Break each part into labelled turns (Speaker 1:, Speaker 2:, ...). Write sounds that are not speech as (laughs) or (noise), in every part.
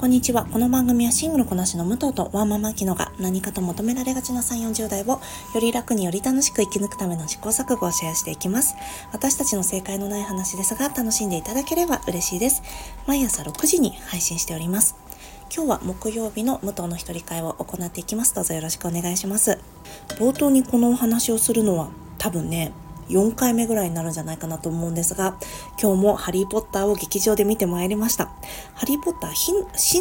Speaker 1: こんにちは。この番組はシングルこなしの武藤とワンママキノが何かと求められがちな3、40代をより楽により楽しく生き抜くための試行錯誤をシェアしていきます。私たちの正解のない話ですが楽しんでいただければ嬉しいです。毎朝6時に配信しております。今日は木曜日の武藤の一人会を行っていきます。どうぞよろしくお願いします。冒頭にこのお話をするのは多分ね、4回目ぐらいになるんじゃないかなと思うんですが、今日もハリーポッターを劇場で見てまいりました。ハリーポッター死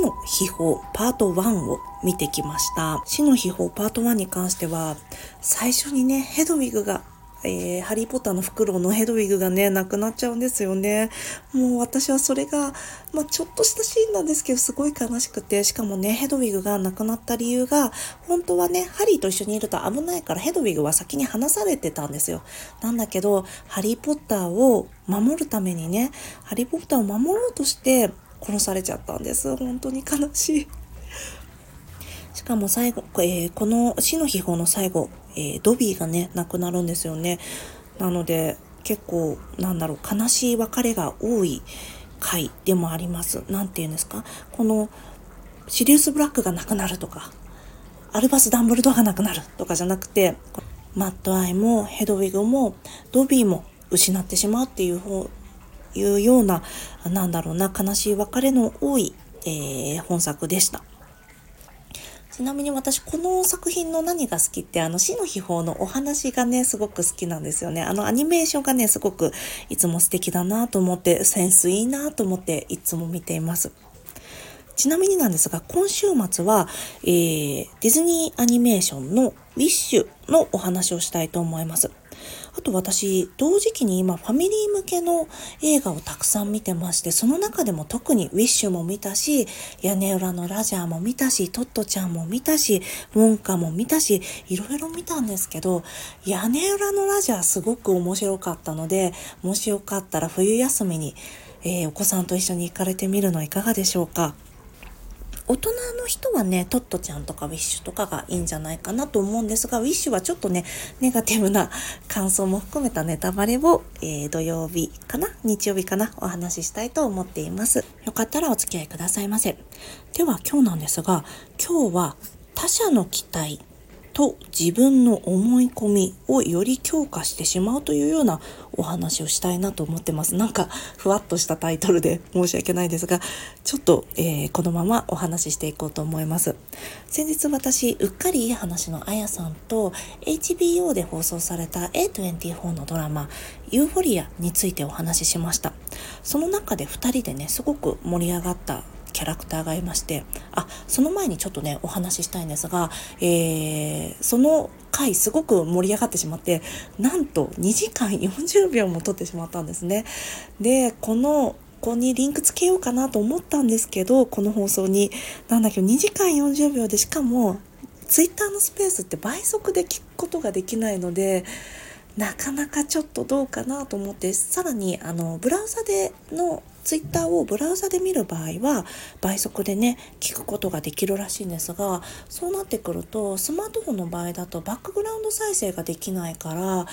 Speaker 1: の秘宝パート1を見てきました。死の秘宝パート1に関しては、最初にね、ヘドウィグがえー、ハリーポッターのフクロウのヘドウィグがね、亡くなっちゃうんですよね。もう私はそれが、まあ、ちょっとしたシーンなんですけど、すごい悲しくて、しかもね、ヘドウィグが亡くなった理由が、本当はね、ハリーと一緒にいると危ないから、ヘドウィグは先に離されてたんですよ。なんだけど、ハリーポッターを守るためにね、ハリーポッターを守ろうとして殺されちゃったんです。本当に悲しい。しかも最後、えー、この死の秘宝の最後、えー、ドビーがね、亡くなるんですよね。なので、結構、なんだろう、悲しい別れが多い回でもあります。なんて言うんですか？この、シリウス・ブラックが亡くなるとか、アルバス・ダンブルドアが亡くなるとかじゃなくて、マットアイもヘドウィグもドビーも失ってしまうっていう方いうような、なんだろうな、悲しい別れの多い、えー、本作でした。ちなみに私この作品の何が好きってあの死の秘宝のお話がねすごく好きなんですよね。あのアニメーションがねすごくいつも素敵だなと思ってセンスいいなと思っていつも見ています。ちなみになんですが、今週末は、えー、ディズニーアニメーションのウィッシュのお話をしたいと思います。あと私、同時期に今ファミリー向けの映画をたくさん見てまして、その中でも特にウィッシュも見たし、屋根裏のラジャーも見たし、トットちゃんも見たし、ウォンカも見たし、いろいろ見たんですけど、屋根裏のラジャーすごく面白かったので、もしよかったら冬休みに、えー、お子さんと一緒に行かれてみるのいかがでしょうか？大人の人はね、トットちゃんとかウィッシュとかがいいんじゃないかなと思うんですが、ウィッシュはちょっとね、ネガティブな感想も含めたネタバレを、えー、土曜日かな日曜日かなお話ししたいと思っています。よかったらお付き合いくださいませ。では今日なんですが、今日は他者の期待と自分の思い込みをより強化してしまうというようなお話をしたいなと思ってます。なんかふわっとしたタイトルで (laughs) 申し訳ないですが、ちょっと、えー、このままお話ししていこうと思います。先日私、うっかりいい話のあやさんと HBO で放送された A24 のドラマユーフォリアについてお話ししました。その中で2人でね、すごく盛り上がったキャラクターがいまして、あ、その前にちょっとね、お話ししたいんですが、えー、その回すごく盛り上がってしまって、なんと2時間40秒も撮ってしまったんですね。で、このここにリンクつけようかなと思ったんですけど、この放送に。なんだけど、2時間40秒でしかも、ツイッターのスペースって倍速で聞くことができないので、なかなかちょっとどうかなと思ってさらにあのブラウザでの Twitter をブラウザで見る場合は倍速でね聞くことができるらしいんですがそうなってくるとスマートフォンの場合だとバックグラウンド再生ができないから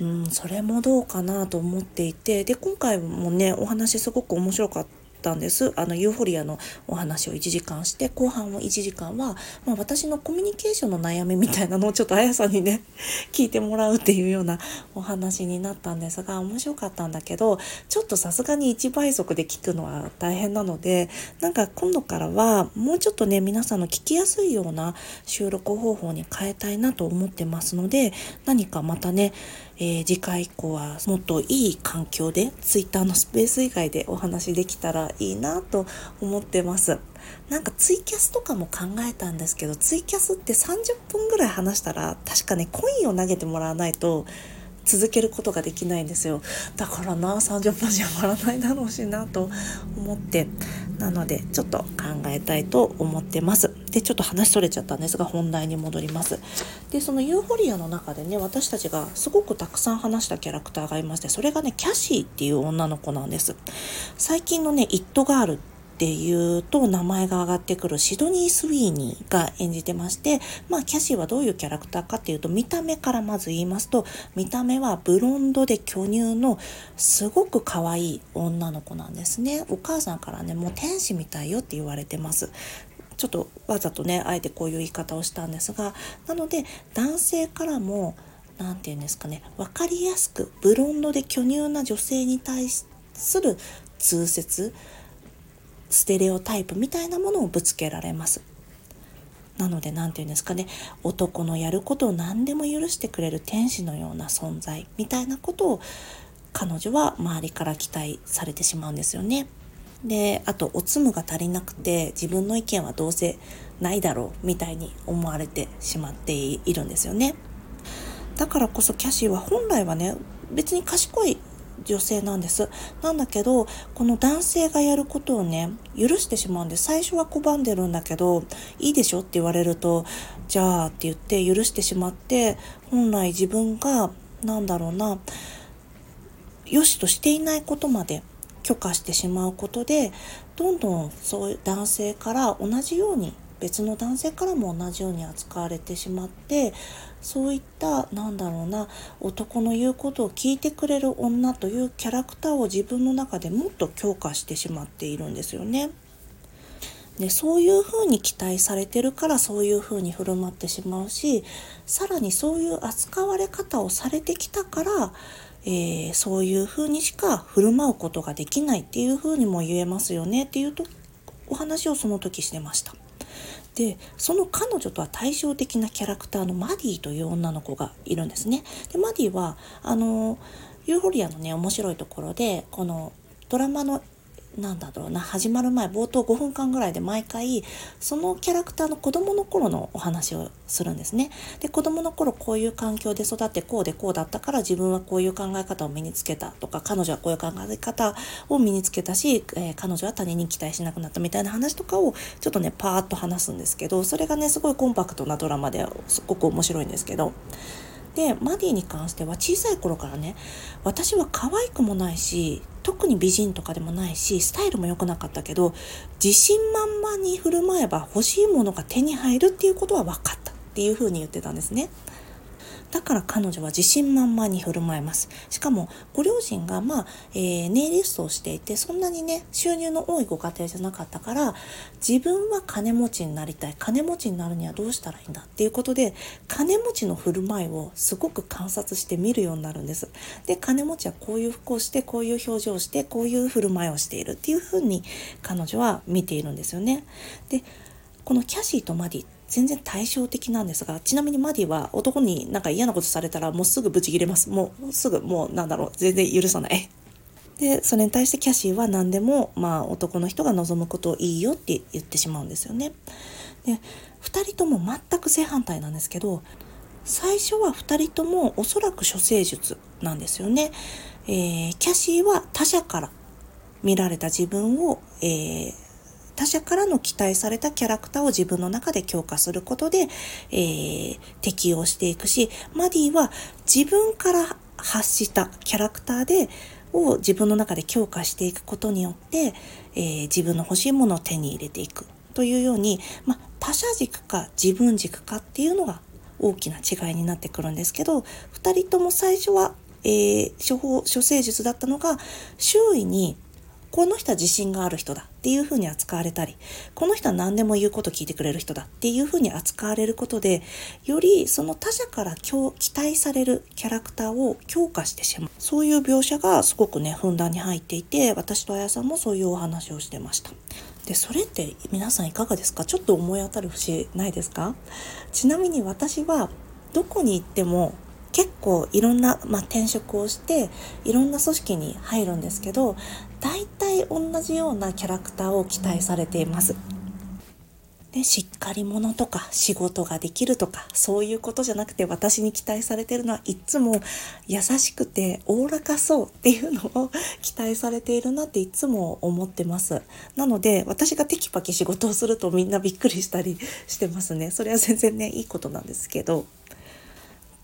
Speaker 1: うんそれもどうかなと思っていてで今回もねお話すごく面白かったたんです。あの、ユーフォリアのお話を1時間して、後半を1時間は、まあ、私のコミュニケーションの悩みみたいなのをちょっとあやさんにね、(laughs) 聞いてもらうっていうようなお話になったんですが、面白かったんだけど、ちょっとさすがに1倍速で聞くのは大変なので、なんか今度からは、もうちょっとね、皆さんの聞きやすいような収録方法に変えたいなと思ってますので、何かまたね、えー、次回以降はもっといい環境で Twitter のスペース以外でお話できたらいいなと思ってます。なんかツイキャスとかも考えたんですけどツイキャスって30分ぐらい話したら確かねコインを投げてもらわないと続けることができないんですよだからな30分じゃ終わらないだろうしなと思ってなのでちょっと考えたいと思ってます。でちょっと話それちゃったんですが本題に戻ります。でそのユーフォリアの中でね私たちがすごくたくさん話したキャラクターがいましてそれがねキャシーっていう女の子なんです。最近のね「イットガール」っていうと名前が上がってくるシドニー・スウィーニーが演じてまして、まあキャシーはどういうキャラクターかっていうと見た目からまず言いますと見た目はブロンドで巨乳のすごく可愛い女の子なんですね。お母さんからねもう天使みたいよって言われてます。ちょっとわざとねあえてこういう言い方をしたんですがなので男性からも何て言うんですかね分かりやすくブロンドで巨乳な女性に対する通説ステレオタイプみたいなものをぶつけられます。なので何て言うんですかね男のやることを何でも許してくれる天使のような存在みたいなことを彼女は周りから期待されてしまうんですよね。であとおつむが足りなくて自分の意見はどうせないだろうみたいに思われてしまっているんですよね。だからこそキャシーは本来はね別に賢い女性なんです。なんだけど、この男性がやることをね、許してしまうんで、最初は拒んでるんだけど、いいでしょって言われると、じゃあって言って許してしまって、本来自分が、なんだろうな、良しとしていないことまで許可してしまうことで、どんどんそういう男性から同じように別の男性からも同じように扱われてしまってそういったなんだろうな男の言うことを聞いてくれる女というキャラクターを自分の中でもっと強化してしまっているんですよね。でそういうふうに期待されてるからそういうふうに振る舞ってしまうしさらにそういう扱われ方をされてきたから、えー、そういうふうにしか振る舞うことができないっていうふうにも言えますよねっていうとお話をその時してました。でその彼女とは対照的なキャラクターのマディという女の子がいるんですね。でマディはあのユーフォリアのね面白いところでこのドラマのなんだろうな始まる前冒頭5分間ぐらいで毎回そのキャラクターの子供の頃のお話をするんですね。で子供の頃こういう環境で育ってこうでこうだったから自分はこういう考え方を身につけたとか彼女はこういう考え方を身につけたし、えー、彼女は他人に期待しなくなったみたいな話とかをちょっとねパーッと話すんですけどそれがねすごいコンパクトなドラマですごく面白いんですけど。でマディに関しては小さい頃からね私は可愛くもないし特に美人とかでもないしスタイルも良くなかったけど自信満々に振る舞えば欲しいものが手に入るっていうことは分かったっていうふうに言ってたんですね。だから彼女は自信満々に振る舞います。しかも、ご両親が、まあ、えー、ネイリストをしていて、そんなにね、収入の多いご家庭じゃなかったから、自分は金持ちになりたい。金持ちになるにはどうしたらいいんだっていうことで、金持ちの振る舞いをすごく観察して見るようになるんです。で、金持ちはこういう服をして、こういう表情をして、こういう振る舞いをしているっていうふうに彼女は見ているんですよね。で、このキャシーとマディ全然対照的なんですが、ちなみにマディは男になんか嫌なことされたらもうすぐブチ切れます。もうすぐもうなんだろう、全然許さない。で、それに対してキャシーは何でも、まあ男の人が望むことをいいよって言ってしまうんですよね。で、2人とも全く正反対なんですけど、最初は2人ともおそらく処世術なんですよね。えー、キャシーは他者から見られた自分を、えー他者からの期待されたキャラクターを自分の中で強化することで、えー、適応していくし、マディは自分から発したキャラクターで、を自分の中で強化していくことによって、えー、自分の欲しいものを手に入れていく。というように、まあ、他者軸か自分軸かっていうのが大きな違いになってくるんですけど、二人とも最初は、えー、処方、処世術だったのが、周囲にこの人は自信がある人だ。っていうふうに扱われたり、この人は何でも言うこと聞いてくれる人だっていうふうに扱われることで、よりその他者から期待されるキャラクターを強化してしまう。そういう描写がすごくね、ふんだんに入っていて、私とあやさんもそういうお話をしてました。で、それって皆さんいかがですか？ちょっと思い当たる節ないですか？ちなみに私はどこに行っても結構いろんな、まあ、転職をしていろんな組織に入るんですけど大体同じようなキャラクターを期待されています。で、しっかり者とか仕事ができるとかそういうことじゃなくて私に期待されてるのはいつも優しくておおらかそうっていうのを期待されているなっていつも思ってます。なので私がテキパキ仕事をするとみんなびっくりしたり (laughs) してますね。それは全然ねいいことなんですけど。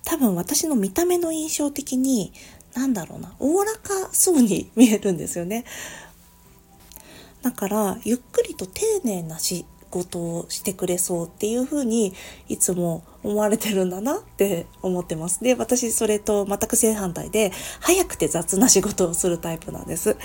Speaker 1: 多分私の見た目の印象的に、なんだろうな、おおらかそうに見えるんですよね。だからゆっくりと丁寧な仕事をしてくれそうっていうふうにいつも思われてるんだなって思ってます。で、私それと全く正反対で早くて雑な仕事をするタイプなんです。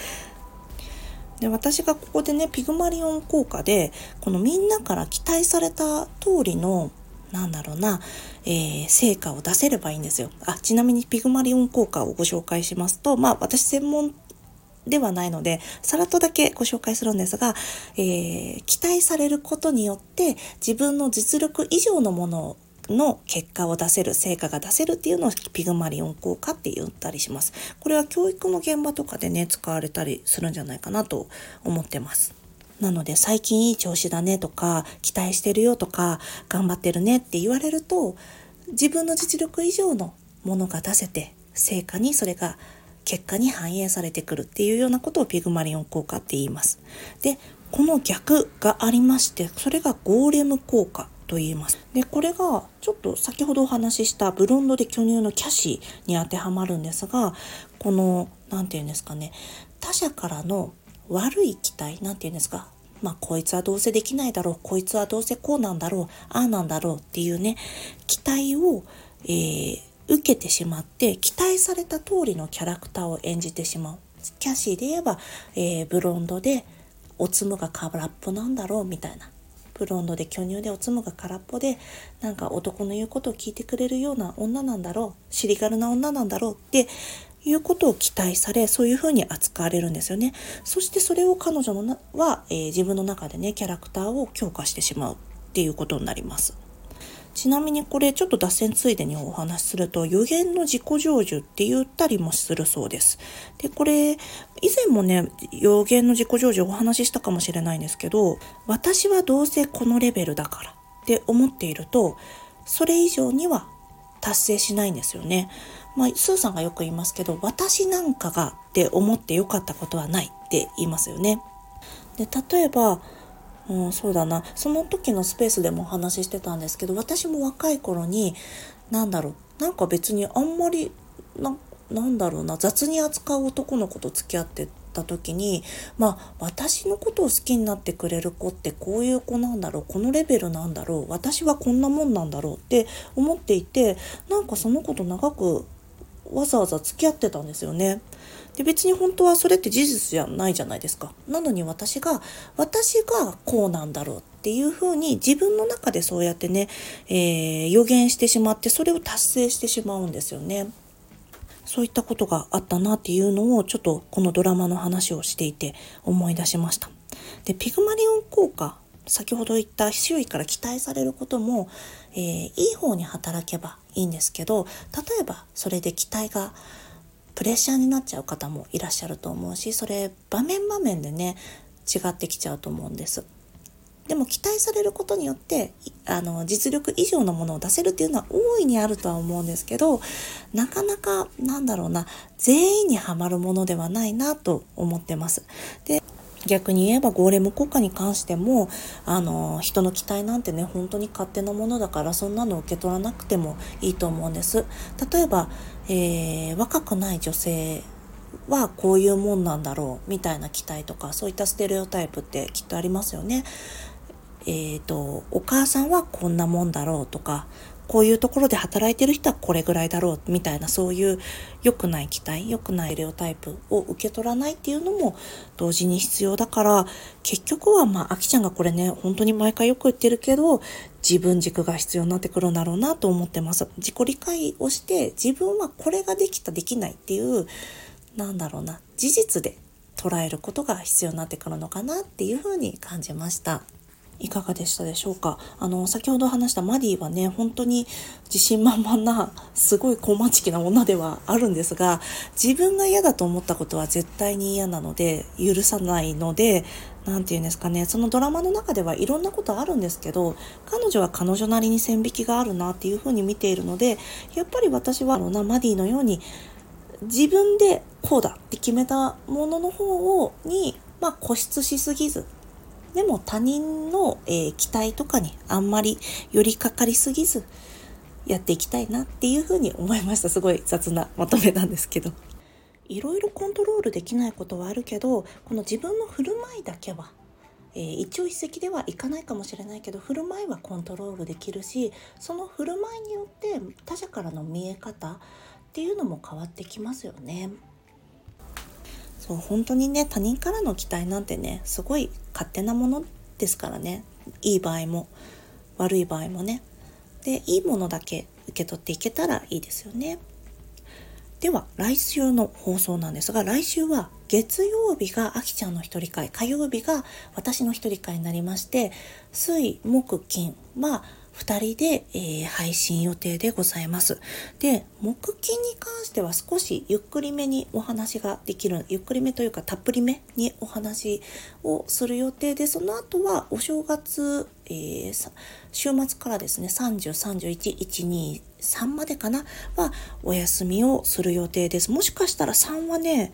Speaker 1: で私がここでねピグマリオン効果でこのみんなから期待された通りのなんだろうな、えー、成果を出せればいいんですよ。あ、ちなみにピグマリオン効果をご紹介しますと、まあ私専門ではないので、さらっとだけご紹介するんですが、えー、期待されることによって自分の実力以上のものの結果を出せる、成果が出せるっていうのをピグマリオン効果って言ったりします。これは教育の現場とかでね、使われたりするんじゃないかなと思ってます。なので最近いい調子だねとか期待してるよとか頑張ってるねって言われると自分の実力以上のものが出せて成果にそれが結果に反映されてくるっていうようなことをピグマリオン効果って言います。で、この逆がありまして、それがゴーレム効果と言います。で、これがちょっと先ほどお話ししたブロンドで巨乳のキャシーに当てはまるんですが、この、何て言うんですかね、他者からの悪い期待、何て言うんですか、まあ、こいつはどうせできないだろう、こいつはどうせこうなんだろう、ああなんだろうっていうね、期待を、えー、受けてしまって期待された通りのキャラクターを演じてしまう。キャシーで言えば、えー、ブロンドでおつむが空っぽなんだろうみたいな。ブロンドで巨乳でおつむが空っぽでなんか男の言うことを聞いてくれるような女なんだろう尻軽な女なんだろうっていうことを期待されそういうふうに扱われるんですよねそしてそれを彼女のは、えー、自分の中でねキャラクターを強化してしまうっていうことになりますちなみにこれちょっと脱線ついでにお話しすると予言の自己成就って言ったりもするそうです。で、これ以前もね、予言の自己成就お話ししたかもしれないんですけど、私はどうせこのレベルだからって思っていると、それ以上には達成しないんですよね。まあ、スーさんがよく言いますけど、私なんかがって思ってよかったことはないって言いますよね。で、例えば、うん、そうだな。その時のスペースでもお話ししてたんですけど私も若い頃に何だろう。なんか別にあんまりななんだろうな。雑に扱う男の子と付き合ってた時にまあ私のことを好きになってくれる子ってこういう子なんだろう。このレベルなんだろう。私はこんなもんなんだろうって思っていてなんかその子と長くわざわざ付き合ってたんですよね。で別に本当はそれって事実じゃないじゃないですか。なのに私が私がこうなんだろうっていうふうに自分の中でそうやってね、えー、予言してしまってそれを達成してしまうんですよね。そういったことがあったなっていうのをちょっとこのドラマの話をしていて思い出しました。でピグマリオン効果先ほど言った周囲から期待されることも、えー、いい方に働けばいいんですけど例えばそれで期待がプレッシャーになっちゃう方もいらっしゃると思うしそれ場面場面でね違ってきちゃうと思うんです。でも期待されることによってあの実力以上のものを出せるっていうのは大いにあるとは思うんですけどなかなかなんだろうな全員にはまるものではないなと思ってます。で逆に言えばゴーレム国家に関してもあの人の期待なんてね本当に勝手なものだからそんなの受け取らなくてもいいと思うんです。例えば、えー、若くない女性はこういうもんなんだろうみたいな期待とかそういったステレオタイプってきっとありますよね。えーとお母さんはこんなもんだろうとかこういうところで働いてる人はこれぐらいだろうみたいなそういう良くない期待良くないレオタイプを受け取らないっていうのも同時に必要だから結局はまああきちゃんがこれね本当に毎回よく言ってるけど自分軸が必要になってくるんだろうなと思ってます自己理解をして自分はこれができたできないっていうなんだろうな事実で捉えることが必要になってくるのかなっていうふうに感じました。いかがでしたでしょうか？あの先ほど話したマディはね本当に自信満々なすごい小町気な女ではあるんですが自分が嫌だと思ったことは絶対に嫌なので許さないので何て言うんですかねそのドラマの中ではいろんなことあるんですけど彼女は彼女なりに線引きがあるなっていうふうに見ているのでやっぱり私はなマディのように自分でこうだって決めたものの方をに、まあ、固執しすぎずでも他人の、えー、期待とかにあんまり寄りかかりすぎずやっていきたいなっていうふうに思いました。すごい雑なまとめなんですけど。いろいろコントロールできないことはあるけどこの自分の振る舞いだけは、えー、一朝一夕ではいかないかもしれないけど振る舞いはコントロールできるしその振る舞いによって他者からの見え方っていうのも変わってきますよね。そう本当にね他人からの期待なんてねすごい勝手なものですからねいい場合も悪い場合もねでいいものだけ受け取っていけたらいいですよね。では来週の放送なんですが来週は月曜日があきちゃんの一人会火曜日が私の一人会になりまして水木金はまあ2人で、えー、配信予定でございます。で、木金に関しては少しゆっくりめにお話ができる、ゆっくりめというかたっぷりめにお話をする予定で、その後はお正月、えー、週末からですね、30、31、1、2、3までかなはお休みをする予定です。もしかしたら3はね、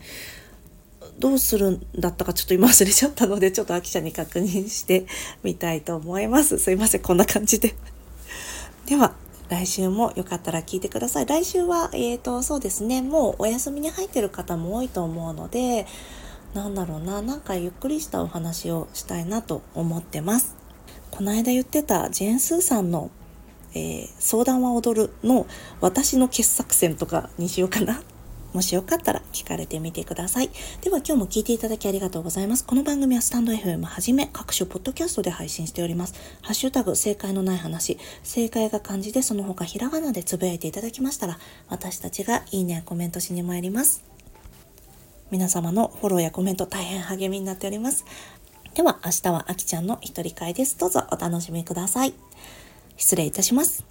Speaker 1: どうするんだったかちょっと今忘れちゃったので、ちょっと秋ちゃんに確認してみたいと思います。すいません、こんな感じで。では、来週もよかったら聞いてください。来週は、えっ、ー、と、そうですね、もうお休みに入ってる方も多いと思うので、なんだろうな、なんかゆっくりしたお話をしたいなと思ってます。この間言ってたジェーン・スーさんの、えー、相談は踊るの私の傑作選とかにしようかなもしよかったら聞かれてみてください。では今日も聞いていただきありがとうございます。この番組はスタンド FM はじめ各種ポッドキャストで配信しております。ハッシュタグ正解のない話、正解が漢字でその他ひらがなでつぶやいていただきましたら私たちがいいねやコメントしに参ります。皆様のフォローやコメント大変励みになっております。では明日はあきちゃんの一人会です。どうぞお楽しみください。失礼いたします。